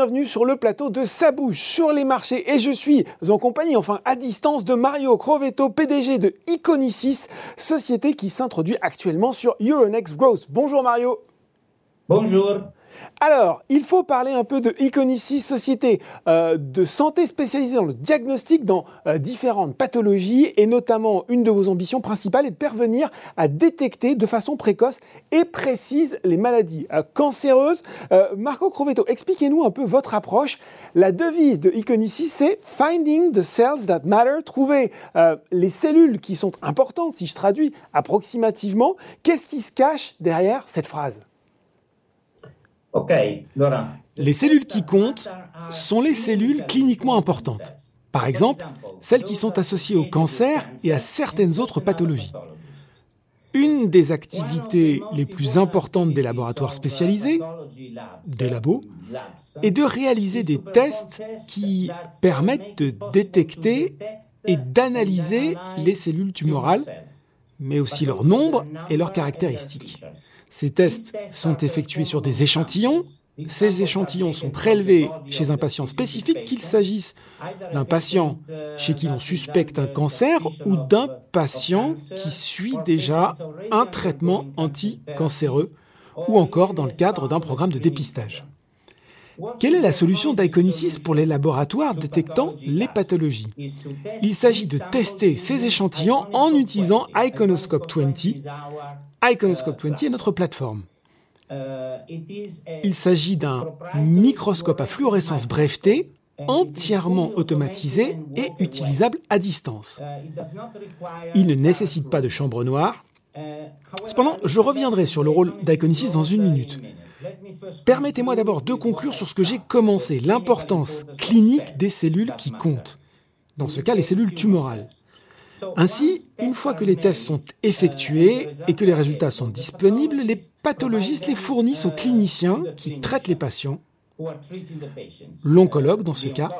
Bienvenue sur le plateau de Sabouche sur les marchés et je suis en compagnie, enfin à distance, de Mario Crovetto, PDG de Iconicis, société qui s'introduit actuellement sur Euronext Growth. Bonjour Mario. Bonjour. Alors, il faut parler un peu de Iconicis, société euh, de santé spécialisée dans le diagnostic dans euh, différentes pathologies et notamment une de vos ambitions principales est de parvenir à détecter de façon précoce et précise les maladies euh, cancéreuses. Marco Crovetto, expliquez-nous un peu votre approche. La devise de Iconicis, c'est Finding the cells that matter, trouver les cellules qui sont importantes, si je traduis approximativement. Qu'est-ce qui se cache derrière cette phrase? Les cellules qui comptent sont les cellules cliniquement importantes. Par exemple, celles qui sont associées au cancer et à certaines autres pathologies. Une des activités les plus importantes des laboratoires spécialisés, des labos, est de réaliser des tests qui permettent de détecter et d'analyser les cellules tumorales, mais aussi leur nombre et leurs caractéristiques. Ces tests sont effectués sur des échantillons. Ces échantillons sont prélevés chez un patient spécifique, qu'il s'agisse d'un patient chez qui l'on suspecte un cancer ou d'un patient qui suit déjà un traitement anticancéreux ou encore dans le cadre d'un programme de dépistage. Quelle est la solution d'Iconicis pour les laboratoires détectant les pathologies Il s'agit de tester ces échantillons en utilisant Iconoscope 20. Iconoscope 20 est notre plateforme. Il s'agit d'un microscope à fluorescence brevetée entièrement automatisé et utilisable à distance. Il ne nécessite pas de chambre noire. Cependant, je reviendrai sur le rôle d'Iconicis dans une minute. Permettez-moi d'abord de conclure sur ce que j'ai commencé, l'importance clinique des cellules qui comptent. Dans ce cas, les cellules tumorales. Ainsi, une fois que les tests sont effectués et que les résultats sont disponibles, les pathologistes les fournissent aux cliniciens qui traitent les patients, l'oncologue dans ce cas,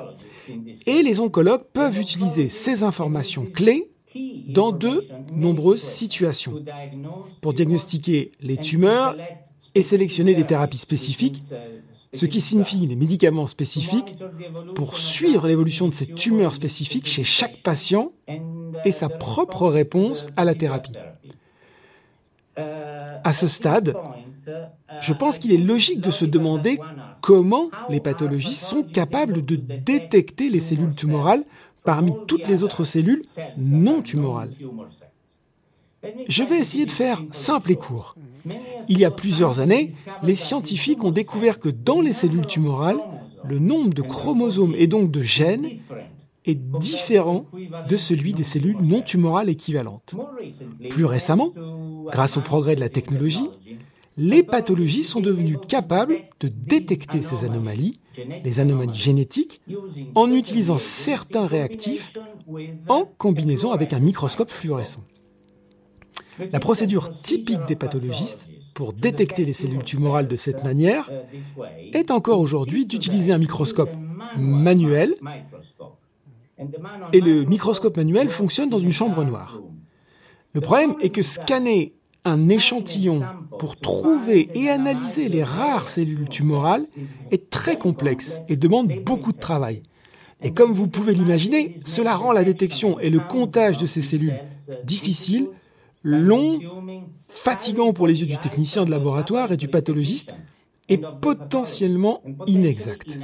et les oncologues peuvent utiliser ces informations clés dans de nombreuses situations pour diagnostiquer les tumeurs et sélectionner des thérapies spécifiques, ce qui signifie les médicaments spécifiques pour suivre l'évolution de ces tumeurs spécifiques chez chaque patient et sa propre réponse à la thérapie. À ce stade, je pense qu'il est logique de se demander comment les pathologies sont capables de détecter les cellules tumorales parmi toutes les autres cellules non tumorales. Je vais essayer de faire simple et court. Il y a plusieurs années, les scientifiques ont découvert que dans les cellules tumorales, le nombre de chromosomes et donc de gènes est différent de celui des cellules non tumorales équivalentes. Plus récemment, grâce au progrès de la technologie, les pathologies sont devenues capables de détecter ces anomalies, les anomalies génétiques, en utilisant certains réactifs en combinaison avec un microscope fluorescent. La procédure typique des pathologistes pour détecter les cellules tumorales de cette manière est encore aujourd'hui d'utiliser un microscope manuel et le microscope manuel fonctionne dans une chambre noire. Le problème est que scanner un échantillon pour trouver et analyser les rares cellules tumorales est très complexe et demande beaucoup de travail. Et comme vous pouvez l'imaginer, cela rend la détection et le comptage de ces cellules difficiles long, fatigant pour les yeux du technicien de laboratoire et du pathologiste, et potentiellement inexact.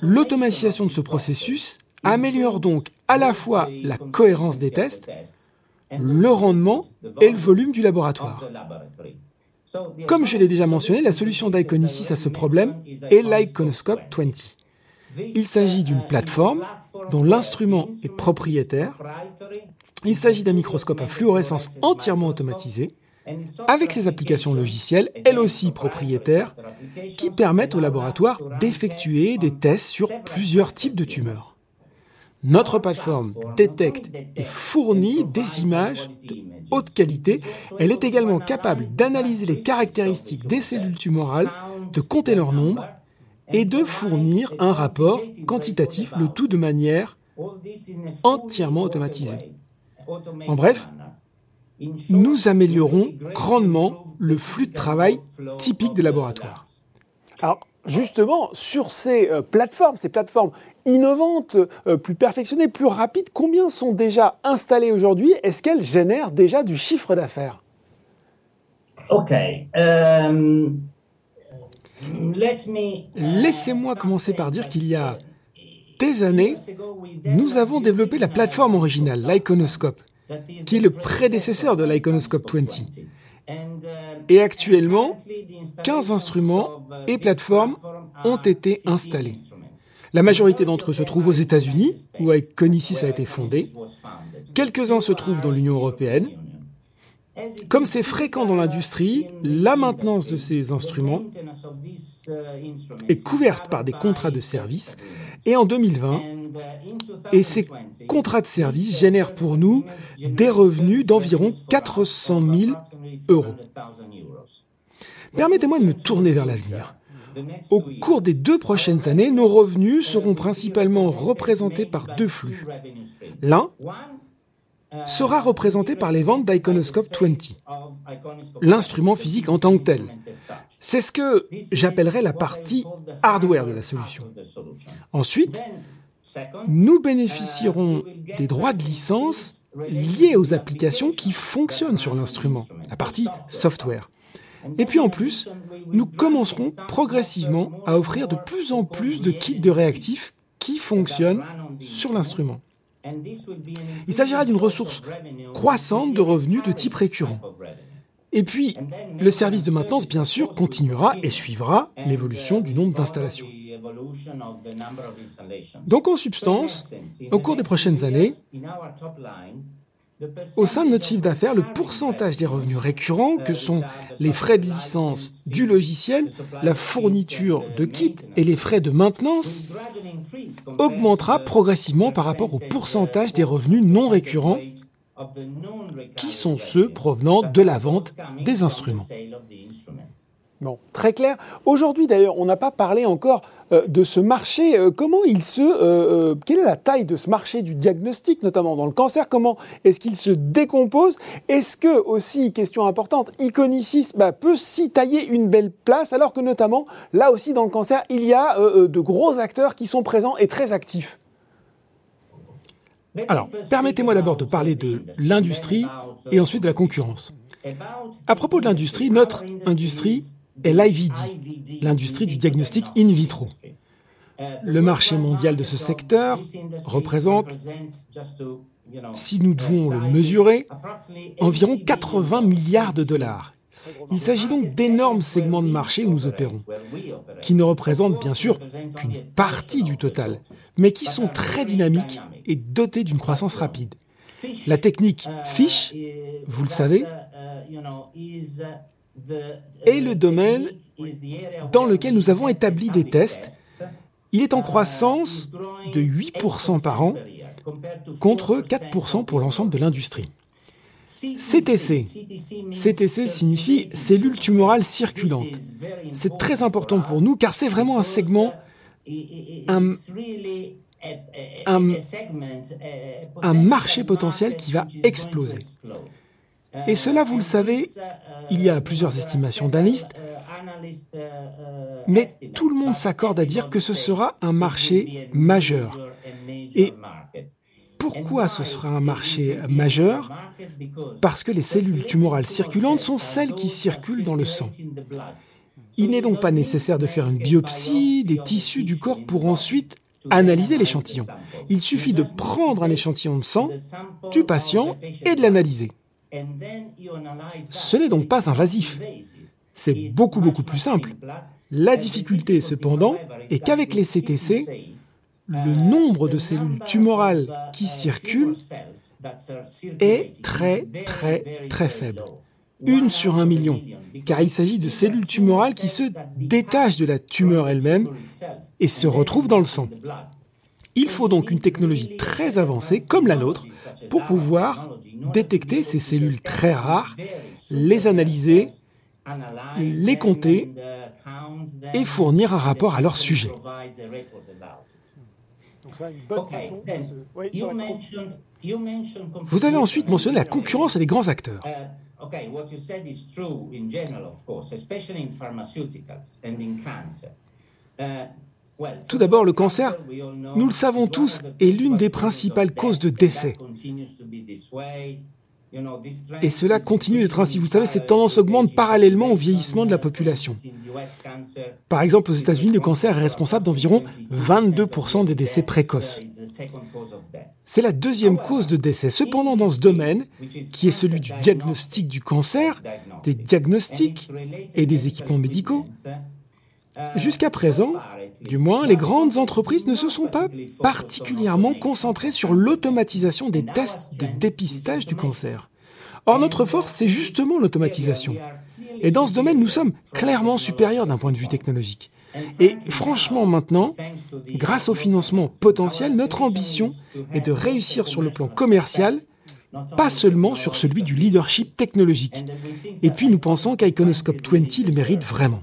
L'automatisation de ce processus améliore donc à la fois la cohérence des tests, le rendement et le volume du laboratoire. Comme je l'ai déjà mentionné, la solution d'Iconicis à ce problème est l'Iconoscope 20. Il s'agit d'une plateforme dont l'instrument est propriétaire il s'agit d'un microscope à fluorescence entièrement automatisé, avec ses applications logicielles, elles aussi propriétaires, qui permettent au laboratoire d'effectuer des tests sur plusieurs types de tumeurs. Notre plateforme détecte et fournit des images de haute qualité. Elle est également capable d'analyser les caractéristiques des cellules tumorales, de compter leur nombre et de fournir un rapport quantitatif, le tout de manière entièrement automatisée. En bref, nous améliorons grandement le flux de travail typique des laboratoires. Alors, justement, sur ces euh, plateformes, ces plateformes innovantes, euh, plus perfectionnées, plus rapides, combien sont déjà installées aujourd'hui? Est-ce qu'elles génèrent déjà du chiffre d'affaires? Ok. Laissez-moi commencer par dire qu'il y a des années, nous avons développé la plateforme originale, l'Iconoscope, qui est le prédécesseur de l'Iconoscope 20. Et actuellement, 15 instruments et plateformes ont été installés. La majorité d'entre eux se trouvent aux États-Unis, où Iconisys a été fondé. Quelques-uns se trouvent dans l'Union européenne. Comme c'est fréquent dans l'industrie, la maintenance de ces instruments est couverte par des contrats de service. Et en 2020, et ces contrats de service génèrent pour nous des revenus d'environ 400 000 euros. Permettez-moi de me tourner vers l'avenir. Au cours des deux prochaines années, nos revenus seront principalement représentés par deux flux. L'un sera représenté par les ventes d'Iconoscope 20, l'instrument physique en tant que tel. C'est ce que j'appellerais la partie hardware de la solution. Ensuite, nous bénéficierons des droits de licence liés aux applications qui fonctionnent sur l'instrument, la partie software. Et puis en plus, nous commencerons progressivement à offrir de plus en plus de kits de réactifs qui fonctionnent sur l'instrument. Il s'agira d'une ressource croissante de revenus de type récurrent. Et puis, le service de maintenance, bien sûr, continuera et suivra l'évolution du nombre d'installations. Donc, en substance, au cours des prochaines années, au sein de notre chiffre d'affaires, le pourcentage des revenus récurrents, que sont les frais de licence du logiciel, la fourniture de kits et les frais de maintenance, augmentera progressivement par rapport au pourcentage des revenus non récurrents, qui sont ceux provenant de la vente des instruments. Bon, très clair. Aujourd'hui, d'ailleurs, on n'a pas parlé encore euh, de ce marché. Euh, comment il se, euh, quelle est la taille de ce marché du diagnostic, notamment dans le cancer? Comment est-ce qu'il se décompose? Est-ce que aussi, question importante, Iconisys bah, peut s'y tailler une belle place, alors que notamment là aussi dans le cancer, il y a de gros acteurs qui sont présents et très actifs? Alors, permettez-moi d'abord de parler de l'industrie et ensuite de la concurrence. À propos de l'industrie, notre industrie est l'IVD, l'industrie du diagnostic in vitro. Le marché mondial de ce secteur représente, si nous devons le mesurer, environ 80 milliards de dollars. Il s'agit donc d'énormes segments de marché où nous opérons, qui ne représentent bien sûr qu'une partie du total, mais qui sont très dynamiques et dotés d'une croissance rapide. La technique FISH, vous le savez, est le domaine dans lequel nous avons établi des tests. Il est en croissance de 8% par an contre 4% pour l'ensemble de l'industrie. CTC. CTC signifie cellule tumorale circulante. C'est très important pour nous car c'est vraiment un segment, un, un marché potentiel qui va exploser. Et cela, vous le savez, il y a plusieurs estimations d'analystes, mais tout le monde s'accorde à dire que ce sera un marché majeur. Et pourquoi ce sera un marché majeur? Parce que les cellules tumorales circulantes sont celles qui circulent dans le sang. Il n'est donc pas nécessaire de faire une biopsie des tissus du corps pour ensuite analyser l'échantillon. Il suffit de prendre un échantillon de sang du patient et de l'analyser. Ce n'est donc pas invasif. C'est beaucoup beaucoup plus simple. La difficulté cependant est qu'avec les CTC, le nombre de cellules tumorales qui circulent est très très très faible. Une sur un million, car il s'agit de cellules tumorales qui se détachent de la tumeur elle-même et se retrouvent dans le sang. Il faut donc une technologie très avancée comme la nôtre pour pouvoir détecter ces cellules très rares, les analyser, les compter et fournir un rapport à leur sujet. Vous avez ensuite mentionné la concurrence et les grands acteurs. Tout d'abord, le cancer, nous le savons tous, est l'une des principales causes de décès. Et cela continue d'être ainsi. Vous savez, cette tendance augmente parallèlement au vieillissement de la population. Par exemple, aux États-Unis, le cancer est responsable d'environ 22% des décès précoces. C'est la deuxième cause de décès. Cependant, dans ce domaine, qui est celui du diagnostic du cancer, des diagnostics et des équipements médicaux, jusqu'à présent, du moins, les grandes entreprises ne se sont pas particulièrement concentrées sur l'automatisation des tests de dépistage du cancer. Or, notre force, c'est justement l'automatisation. Et dans ce domaine, nous sommes clairement supérieurs d'un point de vue technologique. Et franchement, maintenant, grâce au financement potentiel, notre ambition est de réussir sur le plan commercial, pas seulement sur celui du leadership technologique. Et puis, nous pensons qu'Iconoscope 20 le mérite vraiment.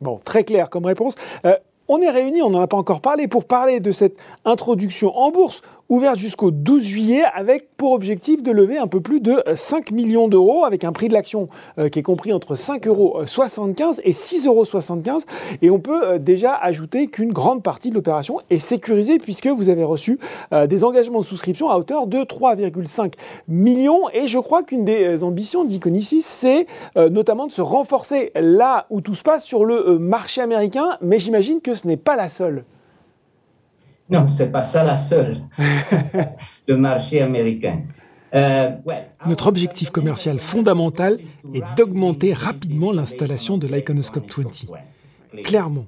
Bon, très clair comme réponse. Euh, on est réunis, on n'en a pas encore parlé, pour parler de cette introduction en bourse ouverte jusqu'au 12 juillet avec pour objectif de lever un peu plus de 5 millions d'euros avec un prix de l'action euh, qui est compris entre 5,75 euros et 6,75 euros. Et on peut euh, déjà ajouter qu'une grande partie de l'opération est sécurisée puisque vous avez reçu euh, des engagements de souscription à hauteur de 3,5 millions. Et je crois qu'une des ambitions d'Iconicis, c'est notamment de se renforcer là où tout se passe sur le marché américain. Mais j'imagine que ce n'est pas la seule. Non, c'est pas ça la seule, le marché américain. Euh, Notre objectif commercial fondamental est d'augmenter rapidement l'installation de l'Iconoscope 20. Clairement.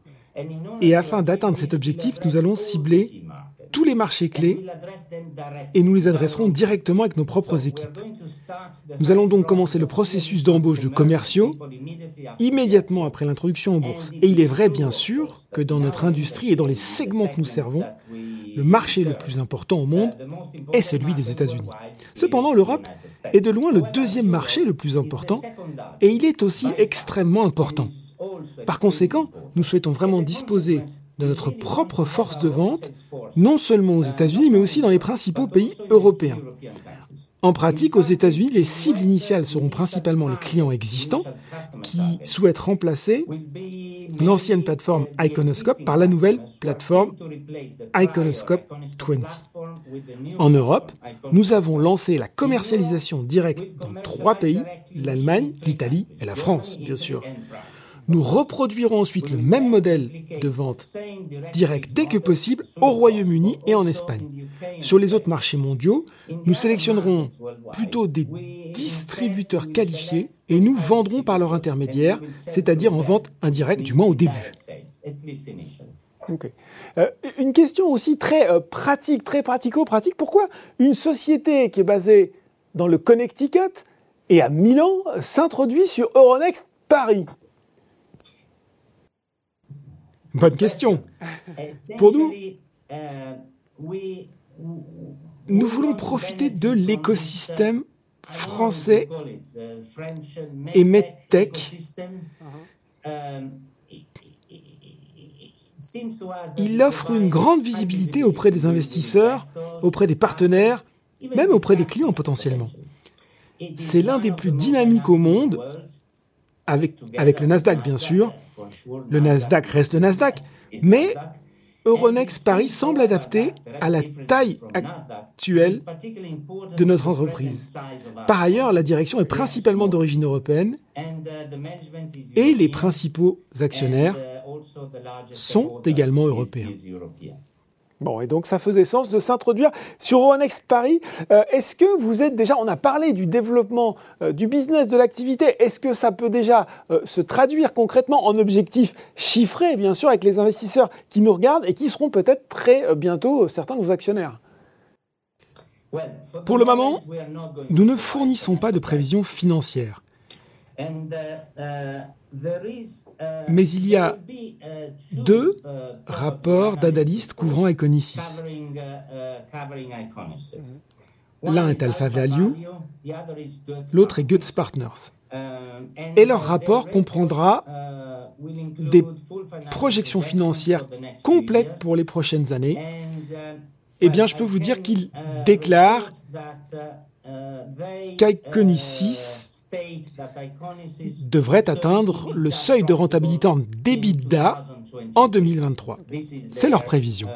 Et afin d'atteindre cet objectif, nous allons cibler tous les marchés clés et nous les adresserons directement avec nos propres équipes. Nous allons donc commencer le processus d'embauche de commerciaux immédiatement après l'introduction en bourse. Et il est vrai, bien sûr, que dans notre industrie et dans les segments que nous servons, le marché le plus important au monde est celui des États-Unis. Cependant, l'Europe est de loin le deuxième marché le plus important et il est aussi extrêmement important. Par conséquent, nous souhaitons vraiment disposer de notre propre force de vente, non seulement aux États-Unis, mais aussi dans les principaux pays européens. En pratique, aux États-Unis, les cibles initiales seront principalement les clients existants qui souhaitent remplacer l'ancienne plateforme Iconoscope par la nouvelle plateforme Iconoscope 20. En Europe, nous avons lancé la commercialisation directe dans trois pays, l'Allemagne, l'Italie et la France, bien sûr. Nous reproduirons ensuite le même modèle de vente directe dès que possible au Royaume-Uni et en Espagne. Sur les autres marchés mondiaux, nous sélectionnerons plutôt des distributeurs qualifiés et nous vendrons par leur intermédiaire, c'est-à-dire en vente indirecte, du moins au début. Euh, une question aussi très euh, pratique, très pratico-pratique. Pourquoi une société qui est basée dans le Connecticut et à Milan s'introduit sur Euronext Paris? Bonne question. Pour nous, nous voulons profiter de l'écosystème français et MedTech. Il offre une grande visibilité auprès des investisseurs, auprès des partenaires, même auprès des clients potentiellement. C'est l'un des plus dynamiques au monde, avec, le Nasdaq bien sûr, le Nasdaq reste le Nasdaq, mais Euronext Paris semble adapté à la taille actuelle de notre entreprise. Par ailleurs, la direction est principalement d'origine européenne et les principaux actionnaires sont également européens. Bon, et donc ça faisait sens de s'introduire sur Euronext Paris. Euh, est-ce que vous êtes déjà, on a parlé du développement euh, du business, de l'activité, est-ce que ça peut déjà euh, se traduire concrètement en objectifs chiffrés, bien sûr, avec les investisseurs qui nous regardent et qui seront peut-être très bientôt certains de vos actionnaires? Pour le moment, nous ne fournissons pas de prévisions financières. Mais il y a deux rapports d'analystes couvrant Iconicis. L'un est Alpha Value, l'autre est Goetz Partners. Et leur rapport comprendra des projections financières complètes pour les prochaines années. Eh bien, je peux vous dire qu'ils déclarent qu'Iconicis devrait atteindre le seuil de rentabilité en d'EBITDA en 2023. C'est leur prévision.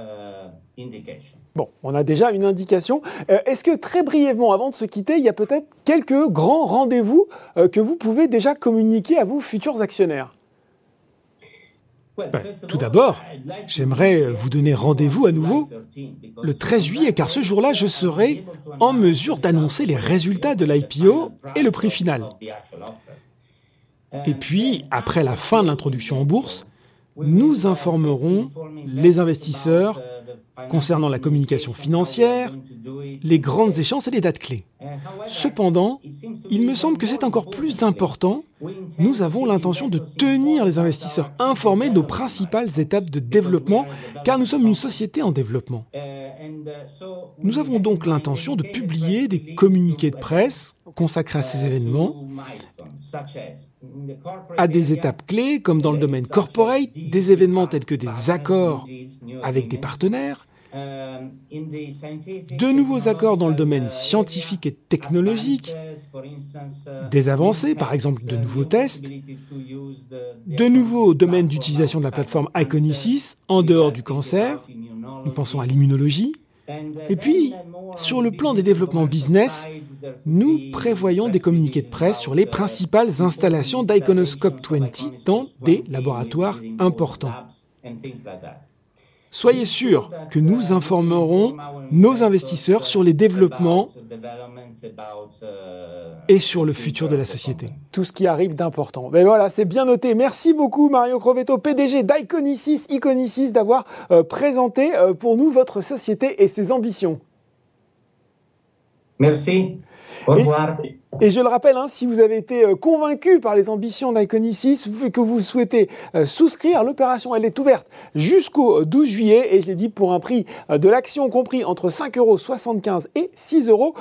Bon, on a déjà une indication. Euh, est-ce que très brièvement, avant de se quitter, il y a peut-être quelques grands rendez-vous euh, que vous pouvez déjà communiquer à vos futurs actionnaires? Tout d'abord, j'aimerais vous donner rendez-vous à nouveau le 13 juillet, car ce jour-là, je serai en mesure d'annoncer les résultats de l'IPO et le prix final. Et puis, après la fin de l'introduction en bourse, nous informerons les investisseurs concernant la communication financière, les grandes échéances et les dates clés. Cependant, il me semble que c'est encore plus important. Nous avons l'intention de tenir les investisseurs informés de nos principales étapes de développement, car nous sommes une société en développement. Nous avons donc l'intention de publier des communiqués de presse consacrés à ces événements, à des étapes clés comme dans le domaine corporate, des événements tels que des accords avec des partenaires, de nouveaux accords dans le domaine scientifique et technologique, des avancées, par exemple de nouveaux tests, de nouveaux domaines d'utilisation de la plateforme Iconicis en dehors du cancer, nous pensons à l'immunologie, et puis, sur le plan des développements business, nous prévoyons des communiqués de presse sur les principales installations d'Iconoscope 20 dans des laboratoires importants. Soyez sûrs que nous informerons nos investisseurs sur les développements et sur le futur de la société. Tout ce qui arrive d'important. Mais voilà, c'est bien noté. Merci beaucoup Mario Crovetto, PDG d'Iconicis, Iconicis, d'avoir euh, présenté euh, pour nous votre société et ses ambitions. Merci. Au revoir. Et, je le rappelle, hein, si vous avez été euh, convaincu par les ambitions d'Iconicis que vous souhaitez euh, souscrire, l'opération elle est ouverte jusqu'au 12 juillet et je l'ai dit pour un prix euh, de l'action compris entre 5,75 euros et 6,75 euros.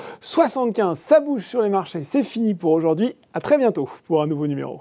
Ça bouge sur les marchés. C'est fini pour aujourd'hui. À très bientôt pour un nouveau numéro.